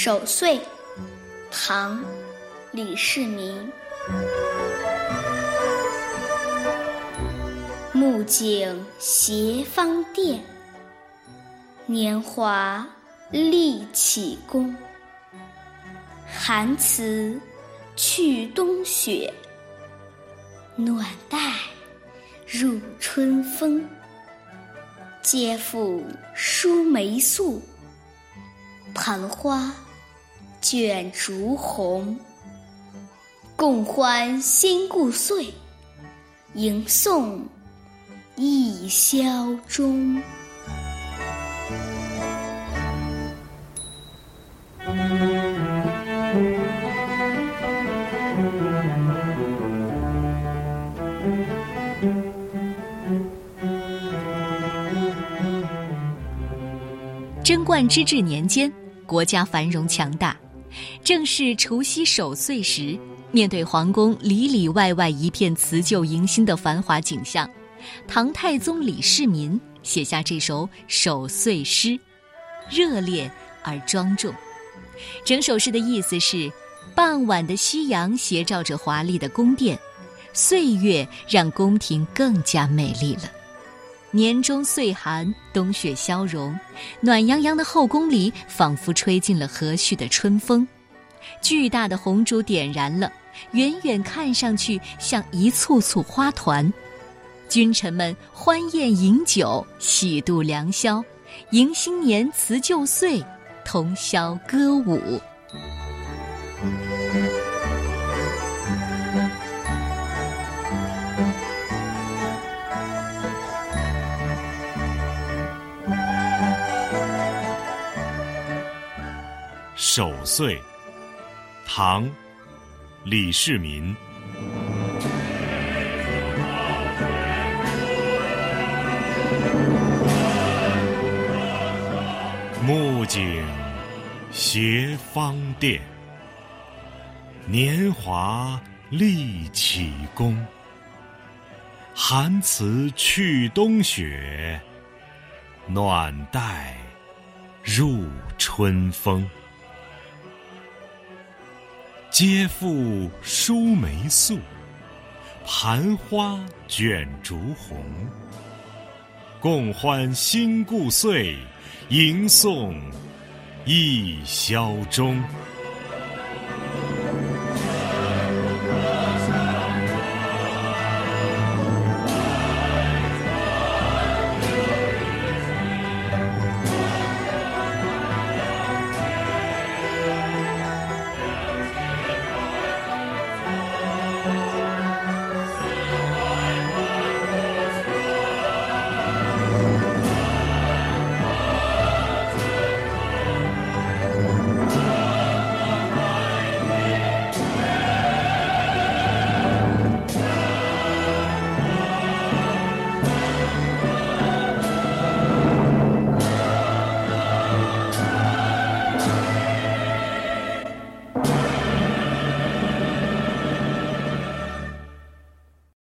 守岁，唐·李世民。木槿斜芳甸，年华立启功。寒辞去冬雪，暖带入春风。嗟妇梳梅素，盘花卷烛红。共欢新故岁，迎送一宵中。贞观之治年间，国家繁荣强大，正是除夕守岁时。面对皇宫里里外外一片辞旧迎新的繁华景象，唐太宗李世民写下这首守岁诗，热烈而庄重。整首诗的意思是：傍晚的夕阳斜照着华丽的宫殿，岁月让宫廷更加美丽了。年终岁寒，冬雪消融，暖洋洋的后宫里仿佛吹进了和煦的春风。巨大的红烛点燃了，远远看上去像一簇簇花团。君臣们欢宴饮酒，喜度良宵，迎新年，辞旧岁，通宵歌舞。守岁。唐，李世民。木槿斜芳甸，年华立启功。寒辞去冬雪，暖带入春风。嗟妇梳眉素，盘花卷烛红。共欢新故岁，迎送一宵中。